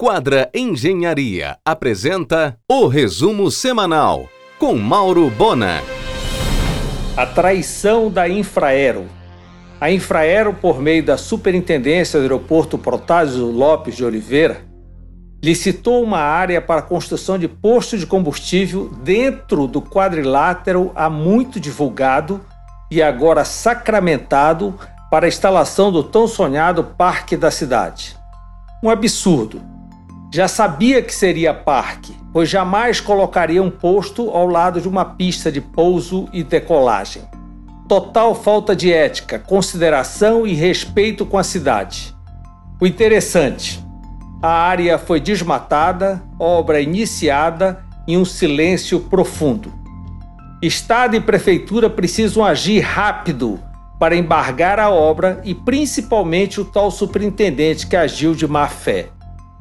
Quadra Engenharia apresenta o resumo semanal com Mauro Bona. A traição da Infraero. A Infraero, por meio da Superintendência do Aeroporto Protásio Lopes de Oliveira, licitou uma área para a construção de posto de combustível dentro do quadrilátero há muito divulgado e agora sacramentado para a instalação do tão sonhado Parque da Cidade. Um absurdo já sabia que seria parque, pois jamais colocaria um posto ao lado de uma pista de pouso e decolagem. Total falta de ética, consideração e respeito com a cidade. O interessante: a área foi desmatada, obra iniciada em um silêncio profundo. Estado e prefeitura precisam agir rápido para embargar a obra e principalmente o tal superintendente que agiu de má fé.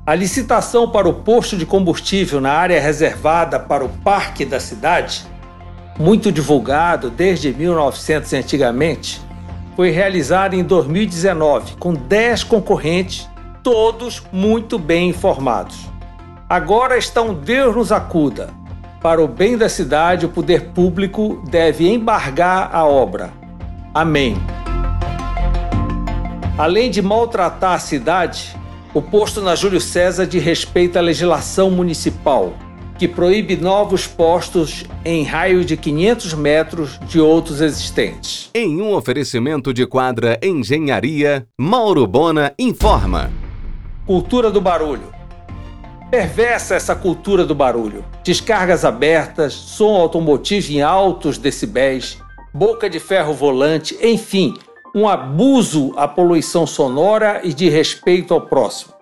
A licitação para o posto de combustível na área reservada para o parque da cidade, muito divulgado desde 1900 antigamente, foi realizada em 2019 com 10 concorrentes, todos muito bem informados. Agora está um Deus nos acuda. Para o bem da cidade, o poder público deve embargar a obra. Amém. Além de maltratar a cidade, o posto na Júlio César de respeito à legislação municipal, que proíbe novos postos em raio de 500 metros de outros existentes. Em um oferecimento de quadra Engenharia, Mauro Bona informa. Cultura do barulho. Perversa essa cultura do barulho. Descargas abertas, som automotivo em altos decibéis, boca de ferro volante, enfim, um abuso à poluição sonora e de respeito ao próximo.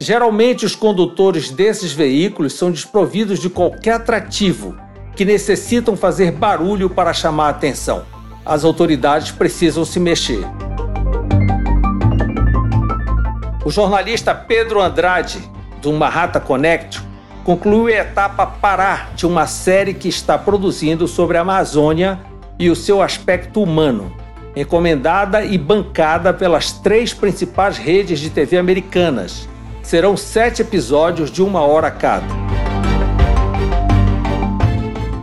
Geralmente, os condutores desses veículos são desprovidos de qualquer atrativo que necessitam fazer barulho para chamar a atenção. As autoridades precisam se mexer. O jornalista Pedro Andrade, do Marrata Connect, concluiu a etapa Pará de uma série que está produzindo sobre a Amazônia e o seu aspecto humano encomendada e bancada pelas três principais redes de TV americanas. Serão sete episódios de uma hora cada.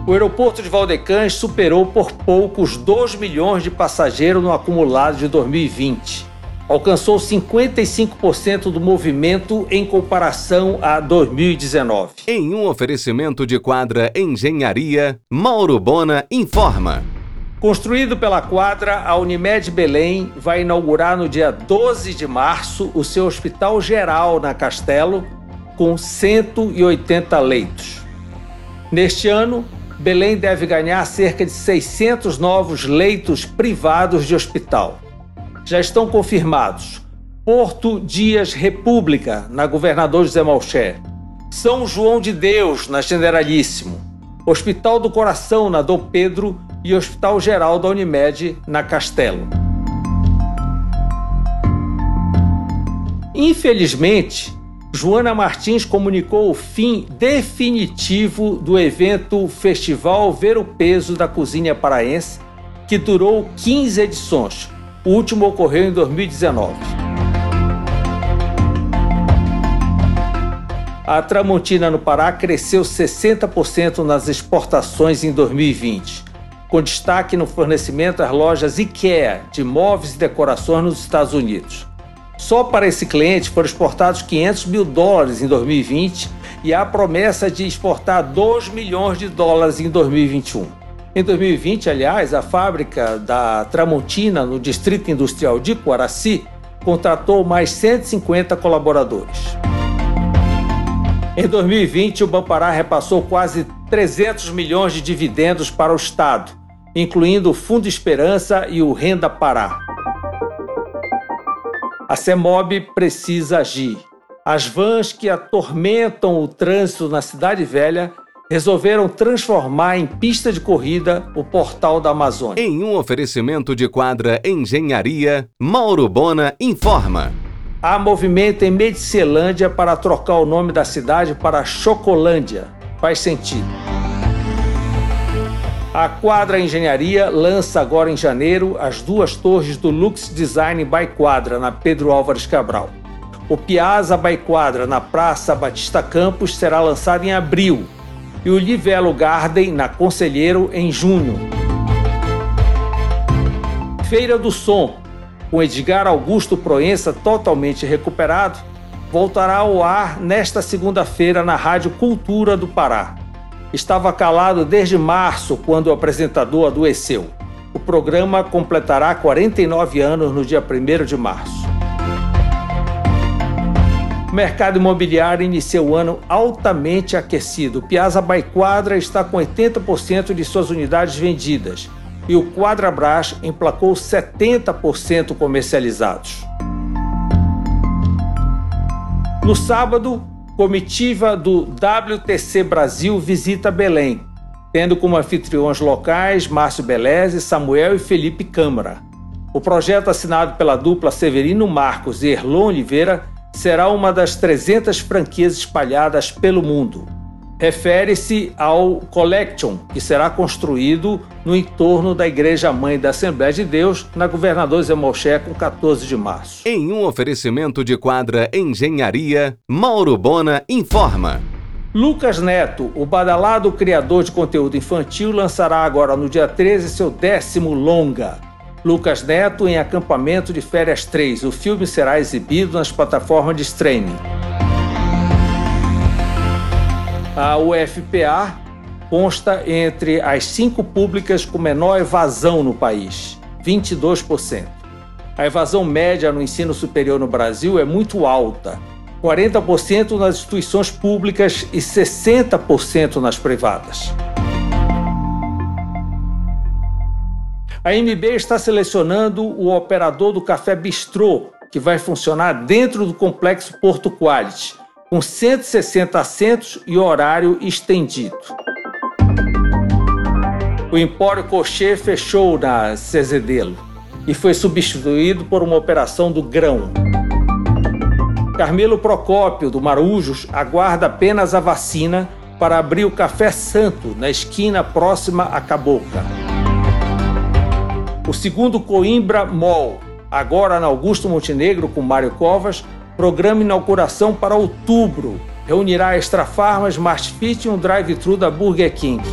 O aeroporto de Valdecães superou por pouco os 2 milhões de passageiros no acumulado de 2020. Alcançou 55% do movimento em comparação a 2019. Em um oferecimento de quadra Engenharia, Mauro Bona informa. Construído pela quadra, a Unimed Belém vai inaugurar no dia 12 de março o seu hospital geral na Castelo, com 180 leitos. Neste ano, Belém deve ganhar cerca de 600 novos leitos privados de hospital. Já estão confirmados Porto Dias República, na Governador José Malcher, São João de Deus, na Generalíssimo, Hospital do Coração, na Dom Pedro e Hospital Geral da Unimed, na Castelo. Infelizmente, Joana Martins comunicou o fim definitivo do evento Festival Ver o Peso da Cozinha Paraense, que durou 15 edições. O último ocorreu em 2019. A Tramontina no Pará cresceu 60% nas exportações em 2020 com destaque no fornecimento às lojas IKEA de móveis e decorações nos Estados Unidos. Só para esse cliente foram exportados 500 mil dólares em 2020 e há promessa de exportar 2 milhões de dólares em 2021. Em 2020, aliás, a fábrica da Tramontina, no Distrito Industrial de Coaraci, contratou mais 150 colaboradores. Em 2020, o Bampará repassou quase 300 milhões de dividendos para o Estado, incluindo o Fundo Esperança e o Renda Pará. A CEMOB precisa agir. As vans que atormentam o trânsito na Cidade Velha resolveram transformar em pista de corrida o portal da Amazônia. Em um oferecimento de quadra Engenharia, Mauro Bona informa. Há movimento em Medicilândia para trocar o nome da cidade para Chocolândia. Faz sentido. A Quadra Engenharia lança agora em janeiro as duas torres do Lux Design by Quadra, na Pedro Álvares Cabral. O Piazza Baiquadra, na Praça Batista Campos, será lançado em abril e o Livelo Garden, na Conselheiro, em junho. Feira do Som, com Edgar Augusto Proença totalmente recuperado, voltará ao ar nesta segunda-feira na Rádio Cultura do Pará. Estava calado desde março, quando o apresentador adoeceu. O programa completará 49 anos no dia 1 de março. O mercado imobiliário inicia o ano altamente aquecido. Piazza Baiquadra está com 80% de suas unidades vendidas e o Quadrabras emplacou 70% comercializados. No sábado, comitiva do WTC Brasil visita Belém, tendo como anfitriões locais Márcio Beleze, Samuel e Felipe Câmara. O projeto assinado pela dupla Severino Marcos e Erlon Oliveira será uma das 300 franquias espalhadas pelo mundo refere-se ao Collection, que será construído no entorno da Igreja Mãe da Assembleia de Deus, na Governador Zé com 14 de março. Em um oferecimento de quadra Engenharia, Mauro Bona informa. Lucas Neto, o badalado criador de conteúdo infantil, lançará agora no dia 13 seu décimo longa. Lucas Neto em Acampamento de Férias 3. O filme será exibido nas plataformas de streaming. A UFPA consta entre as cinco públicas com menor evasão no país, 22%. A evasão média no ensino superior no Brasil é muito alta, 40% nas instituições públicas e 60% nas privadas. A MB está selecionando o operador do Café Bistrô, que vai funcionar dentro do complexo Porto Quality com 160 assentos e horário estendido. O Empório Cocher fechou na Cezedelo e foi substituído por uma operação do grão. Carmelo Procópio, do Marujos, aguarda apenas a vacina para abrir o Café Santo na esquina próxima à Caboca. O segundo Coimbra Mall, agora na Augusto Montenegro com Mário Covas, Programa inauguração para outubro. Reunirá Extra Farma, Smart Fit e um drive-thru da Burger King.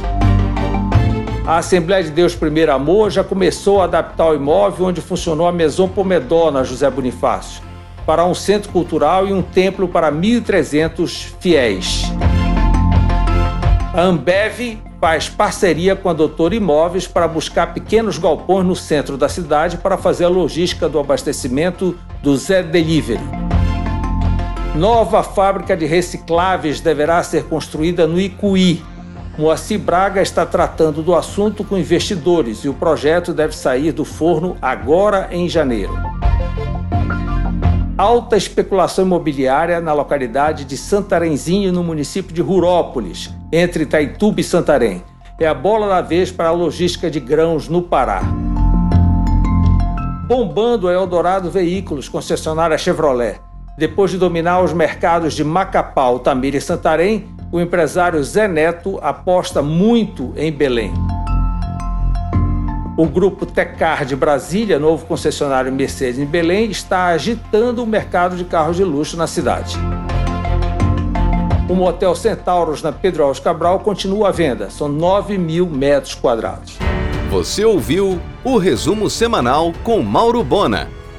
A Assembleia de Deus Primeiro Amor já começou a adaptar o imóvel onde funcionou a Maison Pomedó, na José Bonifácio, para um centro cultural e um templo para 1.300 fiéis. A Ambev faz parceria com a Doutor Imóveis para buscar pequenos galpões no centro da cidade para fazer a logística do abastecimento do Zé Delivery. Nova fábrica de recicláveis deverá ser construída no Icuí. Moacir Braga está tratando do assunto com investidores e o projeto deve sair do forno agora em janeiro. Alta especulação imobiliária na localidade de Santarenzinho, no município de Rurópolis, entre Itaituba e Santarém. É a bola da vez para a logística de grãos no Pará. Bombando a Eldorado Veículos, concessionária Chevrolet. Depois de dominar os mercados de Macapá, Altamira e Santarém, o empresário Zé Neto aposta muito em Belém. O grupo Tecar de Brasília, novo concessionário Mercedes em Belém, está agitando o mercado de carros de luxo na cidade. O motel Centauros na Pedro Alves Cabral continua à venda. São 9 mil metros quadrados. Você ouviu o resumo semanal com Mauro Bona.